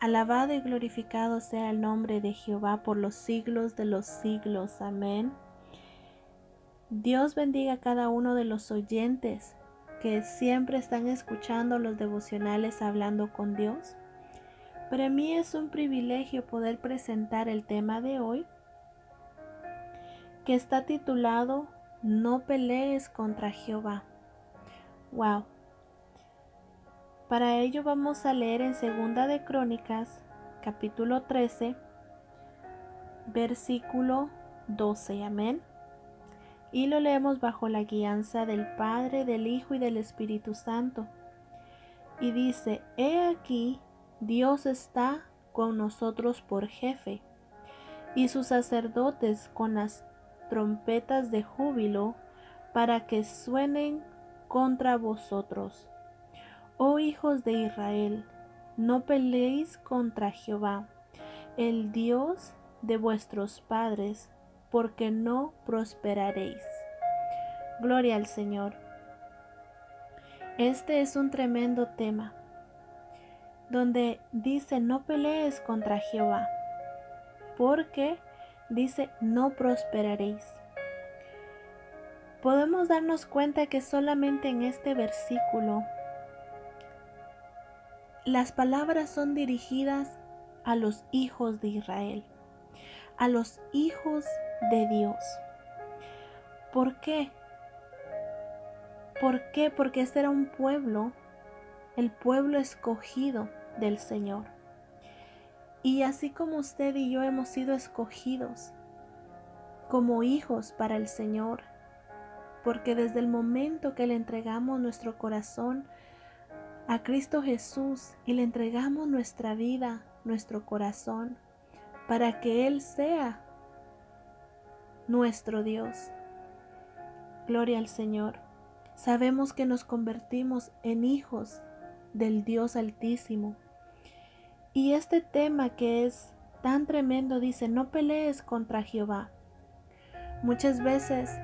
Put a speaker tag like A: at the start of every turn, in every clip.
A: Alabado y glorificado sea el nombre de Jehová por los siglos de los siglos. Amén. Dios bendiga a cada uno de los oyentes que siempre están escuchando los devocionales hablando con Dios. Para mí es un privilegio poder presentar el tema de hoy, que está titulado No pelees contra Jehová. Wow. Para ello vamos a leer en Segunda de Crónicas, capítulo 13, versículo 12. Amén. Y lo leemos bajo la guianza del Padre, del Hijo y del Espíritu Santo. Y dice, He aquí, Dios está con nosotros por jefe, y sus sacerdotes con las trompetas de júbilo para que suenen contra vosotros Oh hijos de Israel, no peleéis contra Jehová, el Dios de vuestros padres, porque no prosperaréis. Gloria al Señor. Este es un tremendo tema, donde dice no pelees contra Jehová, porque dice no prosperaréis. Podemos darnos cuenta que solamente en este versículo las palabras son dirigidas a los hijos de Israel, a los hijos de Dios. ¿Por qué? ¿Por qué? Porque este era un pueblo, el pueblo escogido del Señor. Y así como usted y yo hemos sido escogidos como hijos para el Señor, porque desde el momento que le entregamos nuestro corazón a Cristo Jesús y le entregamos nuestra vida, nuestro corazón, para que Él sea nuestro Dios. Gloria al Señor. Sabemos que nos convertimos en hijos del Dios Altísimo. Y este tema que es tan tremendo dice, no pelees contra Jehová. Muchas veces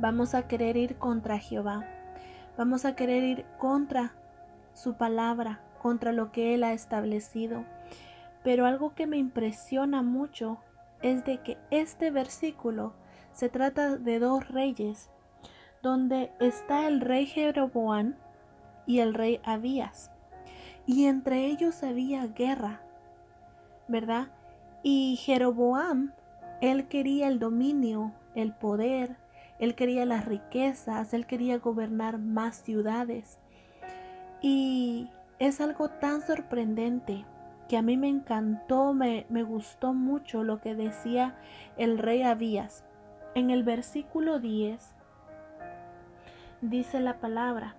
A: vamos a querer ir contra Jehová Vamos a querer ir contra su palabra, contra lo que Él ha establecido. Pero algo que me impresiona mucho es de que este versículo se trata de dos reyes, donde está el rey Jeroboam y el rey Abías. Y entre ellos había guerra, ¿verdad? Y Jeroboam, él quería el dominio, el poder, él quería las riquezas, él quería gobernar más ciudades. Y es algo tan sorprendente que a mí me encantó, me, me gustó mucho lo que decía el rey Abías. En el versículo 10 dice la palabra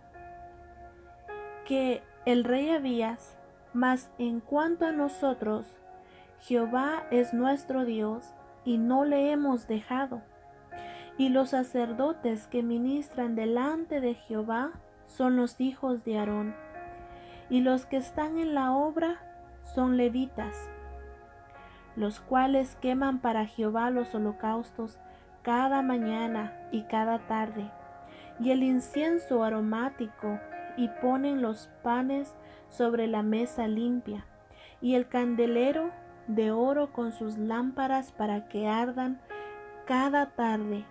A: que el rey Abías, mas en cuanto a nosotros, Jehová es nuestro Dios y no le hemos dejado y los sacerdotes que ministran delante de Jehová son los hijos de Aarón, y los que están en la obra son levitas, los cuales queman para Jehová los holocaustos cada mañana y cada tarde, y el incienso aromático, y ponen los panes sobre la mesa limpia, y el candelero de oro con sus lámparas para que ardan cada tarde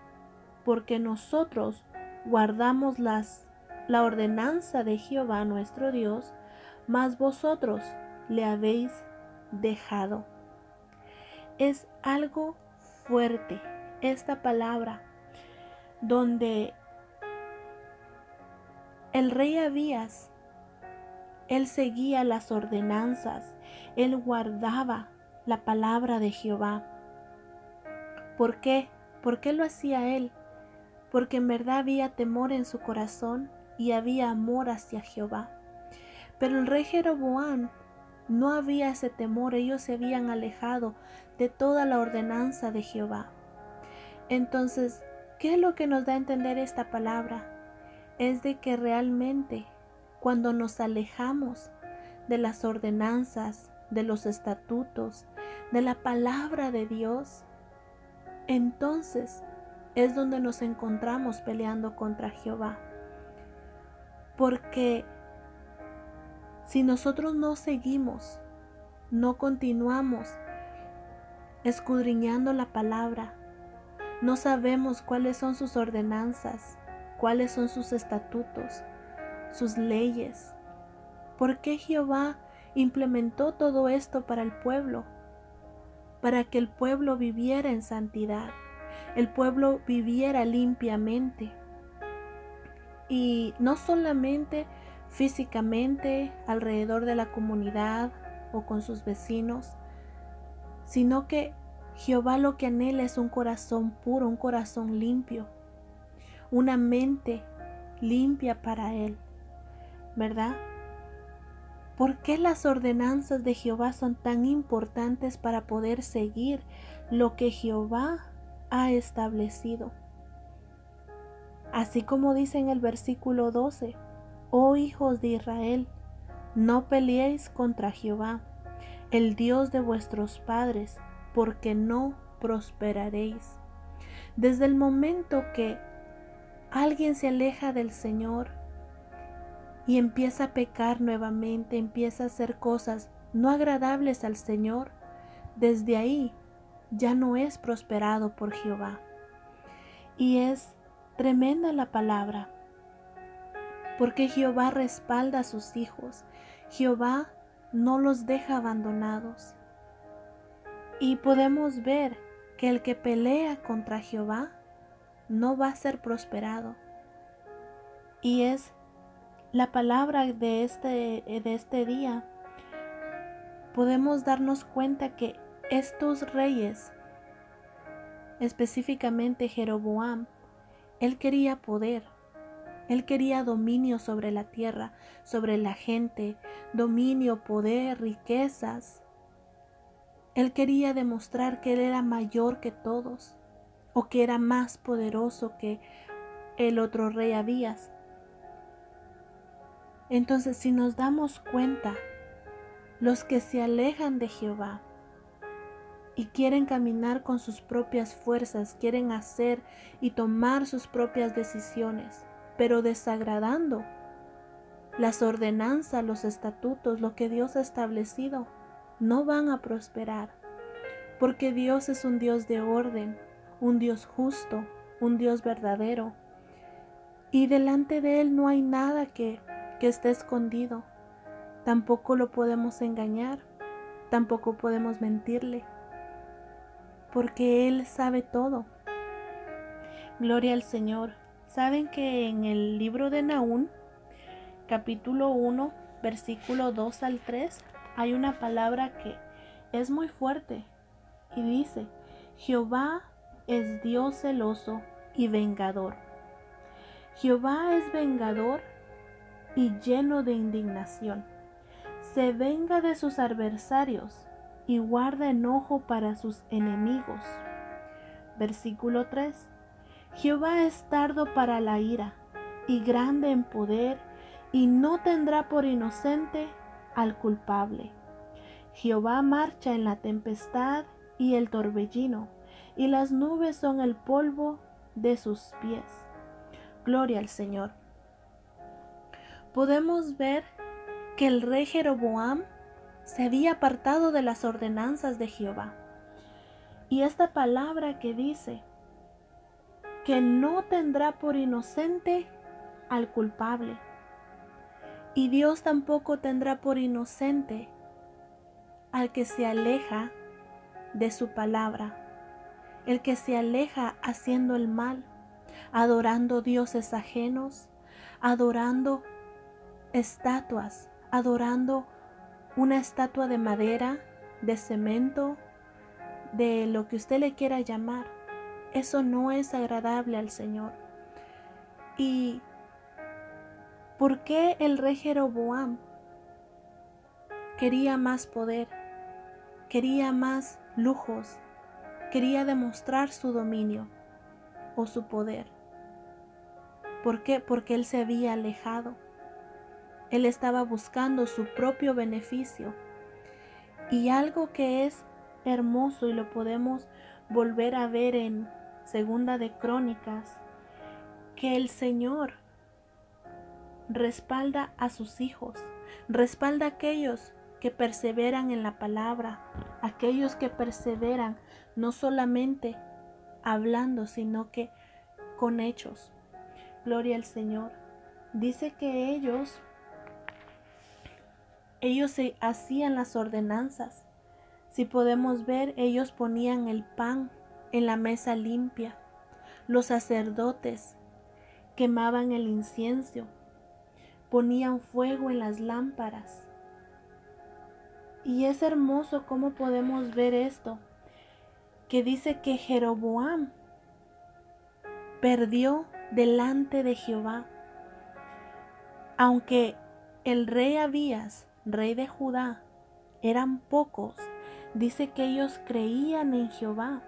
A: porque nosotros guardamos la ordenanza de Jehová nuestro Dios, mas vosotros le habéis dejado. Es algo fuerte esta palabra donde el rey Abías, él seguía las ordenanzas, él guardaba la palabra de Jehová. ¿Por qué? ¿Por qué lo hacía él? Porque en verdad había temor en su corazón y había amor hacia Jehová. Pero el rey Jeroboam no había ese temor, ellos se habían alejado de toda la ordenanza de Jehová. Entonces, ¿qué es lo que nos da a entender esta palabra? Es de que realmente cuando nos alejamos de las ordenanzas, de los estatutos, de la palabra de Dios, entonces es donde nos encontramos peleando contra Jehová. Porque si nosotros no seguimos, no continuamos escudriñando la palabra, no sabemos cuáles son sus ordenanzas, cuáles son sus estatutos, sus leyes. ¿Por qué Jehová implementó todo esto para el pueblo? Para que el pueblo viviera en santidad, el pueblo viviera limpiamente. Y no solamente físicamente alrededor de la comunidad o con sus vecinos, sino que Jehová lo que anhela es un corazón puro, un corazón limpio, una mente limpia para Él, ¿verdad? ¿Por qué las ordenanzas de Jehová son tan importantes para poder seguir lo que Jehová ha establecido? Así como dice en el versículo 12, oh hijos de Israel, no peleéis contra Jehová, el Dios de vuestros padres, porque no prosperaréis. Desde el momento que alguien se aleja del Señor y empieza a pecar nuevamente, empieza a hacer cosas no agradables al Señor, desde ahí ya no es prosperado por Jehová. Y es tremenda la palabra, porque Jehová respalda a sus hijos, Jehová no los deja abandonados. Y podemos ver que el que pelea contra Jehová no va a ser prosperado. Y es la palabra de este, de este día. Podemos darnos cuenta que estos reyes, específicamente Jeroboam, él quería poder, él quería dominio sobre la tierra, sobre la gente, dominio, poder, riquezas. Él quería demostrar que Él era mayor que todos o que era más poderoso que el otro rey Abías. Entonces, si nos damos cuenta, los que se alejan de Jehová y quieren caminar con sus propias fuerzas, quieren hacer y tomar sus propias decisiones, pero desagradando las ordenanzas, los estatutos, lo que Dios ha establecido, no van a prosperar, porque Dios es un Dios de orden, un Dios justo, un Dios verdadero, y delante de Él no hay nada que, que esté escondido, tampoco lo podemos engañar, tampoco podemos mentirle, porque Él sabe todo. Gloria al Señor. Saben que en el libro de Naún, capítulo 1, versículo 2 al 3, hay una palabra que es muy fuerte y dice, Jehová es Dios celoso y vengador. Jehová es vengador y lleno de indignación. Se venga de sus adversarios y guarda enojo para sus enemigos. Versículo 3. Jehová es tardo para la ira y grande en poder y no tendrá por inocente al culpable. Jehová marcha en la tempestad y el torbellino, y las nubes son el polvo de sus pies. Gloria al Señor. Podemos ver que el rey Jeroboam se había apartado de las ordenanzas de Jehová. Y esta palabra que dice que no tendrá por inocente al culpable y Dios tampoco tendrá por inocente al que se aleja de su palabra, el que se aleja haciendo el mal, adorando dioses ajenos, adorando estatuas, adorando una estatua de madera, de cemento, de lo que usted le quiera llamar. Eso no es agradable al Señor. Y ¿Por qué el rey Jeroboam quería más poder, quería más lujos, quería demostrar su dominio o su poder? ¿Por qué? Porque él se había alejado. Él estaba buscando su propio beneficio. Y algo que es hermoso y lo podemos volver a ver en Segunda de Crónicas, que el Señor respalda a sus hijos, Respalda a aquellos que perseveran en la palabra, aquellos que perseveran no solamente hablando, sino que con hechos. Gloria al Señor. Dice que ellos ellos se hacían las ordenanzas. Si podemos ver, ellos ponían el pan en la mesa limpia. Los sacerdotes quemaban el incienso, ponían fuego en las lámparas. Y es hermoso cómo podemos ver esto, que dice que Jeroboam perdió delante de Jehová. Aunque el rey Abías rey de Judá, eran pocos, dice que ellos creían en Jehová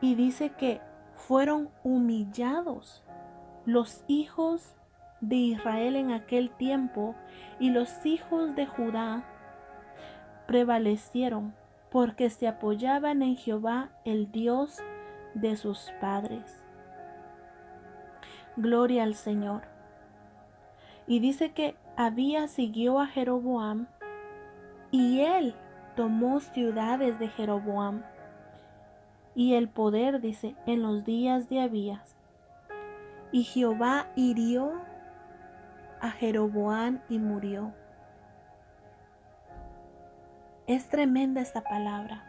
A: y dice que fueron humillados los hijos de Israel en aquel tiempo y los hijos de Judá prevalecieron porque se apoyaban en Jehová, el Dios de sus padres. Gloria al Señor. Y dice que había siguió a Jeroboam y él tomó ciudades de Jeroboam y el poder, dice, en los días de Abías. Y Jehová hirió a Jeroboam y murió. Es tremenda esta palabra.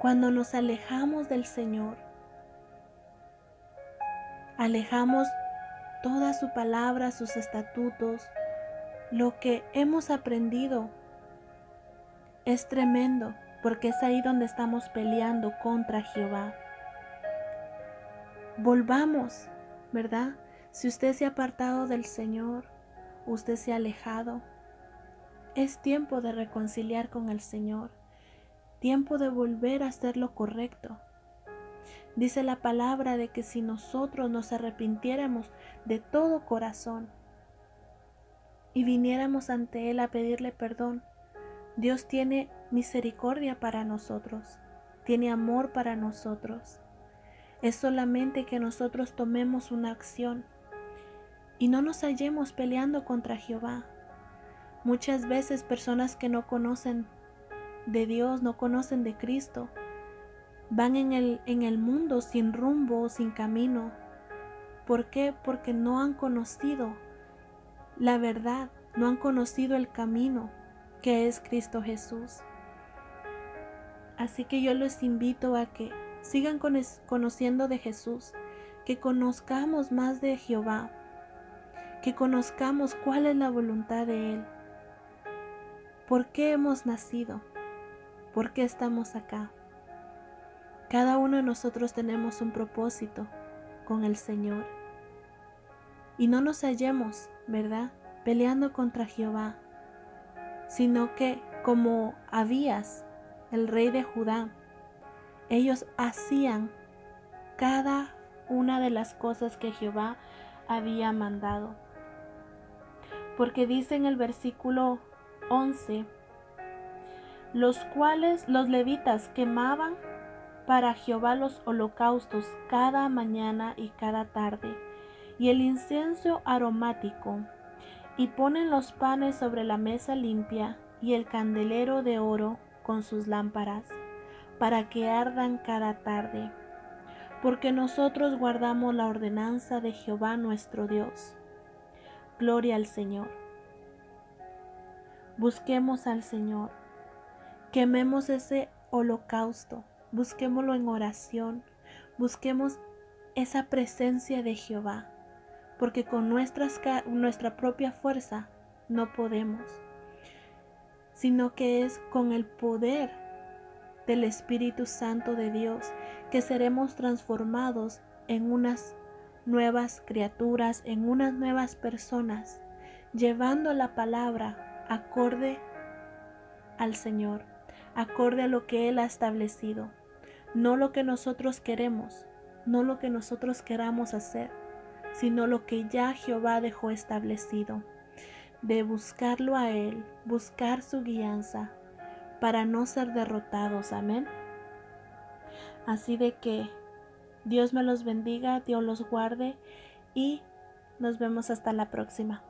A: Cuando nos alejamos del Señor, alejamos toda su palabra, sus estatutos, lo que hemos aprendido es tremendo porque es ahí donde estamos peleando contra Jehová. Volvamos, ¿verdad? Si usted se ha apartado del Señor, usted se ha alejado, es tiempo de reconciliar con el Señor, tiempo de volver a hacer lo correcto. Dice la palabra de que si nosotros nos arrepintiéramos de todo corazón y viniéramos ante Él a pedirle perdón, Dios tiene misericordia para nosotros, tiene amor para nosotros. Es solamente que nosotros tomemos una acción y no nos hallemos peleando contra Jehová. Muchas veces personas que no conocen de Dios, no conocen de Cristo, van en el, en el mundo sin rumbo, sin camino. ¿Por qué? Porque no han conocido la verdad, no han conocido el camino que es Cristo Jesús. Así que yo los invito a que sigan conociendo de Jesús, que conozcamos más de Jehová, que conozcamos cuál es la voluntad de Él, por qué hemos nacido, por qué estamos acá. Cada uno de nosotros tenemos un propósito con el Señor. Y no nos hallemos, ¿verdad? Peleando contra Jehová, sino que como Abías, el rey de Judá, ellos hacían cada una de las cosas que Jehová había mandado. Porque dice en el versículo 11, los cuales los levitas quemaban para Jehová los holocaustos cada mañana y cada tarde, y el incienso aromático, y ponen los panes sobre la mesa limpia y el candelero de oro con sus lámparas, para que ardan cada tarde, porque nosotros guardamos la ordenanza de Jehová nuestro Dios. Gloria al Señor. Busquemos al Señor, quememos ese holocausto busquémoslo en oración, busquemos esa presencia de Jehová, porque con nuestra propia fuerza no podemos, sino que es con el poder del Espíritu Santo de Dios que seremos transformados en unas nuevas criaturas, en unas nuevas personas, llevando la palabra acorde al Señor, acorde a lo que Él ha establecido no lo que nosotros queremos, no lo que nosotros queramos hacer, sino lo que ya Jehová dejó establecido, de buscarlo a Él, buscar su guianza, para no ser derrotados. Amén. Así de que Dios me los bendiga, Dios los guarde y Nos vemos hasta la próxima.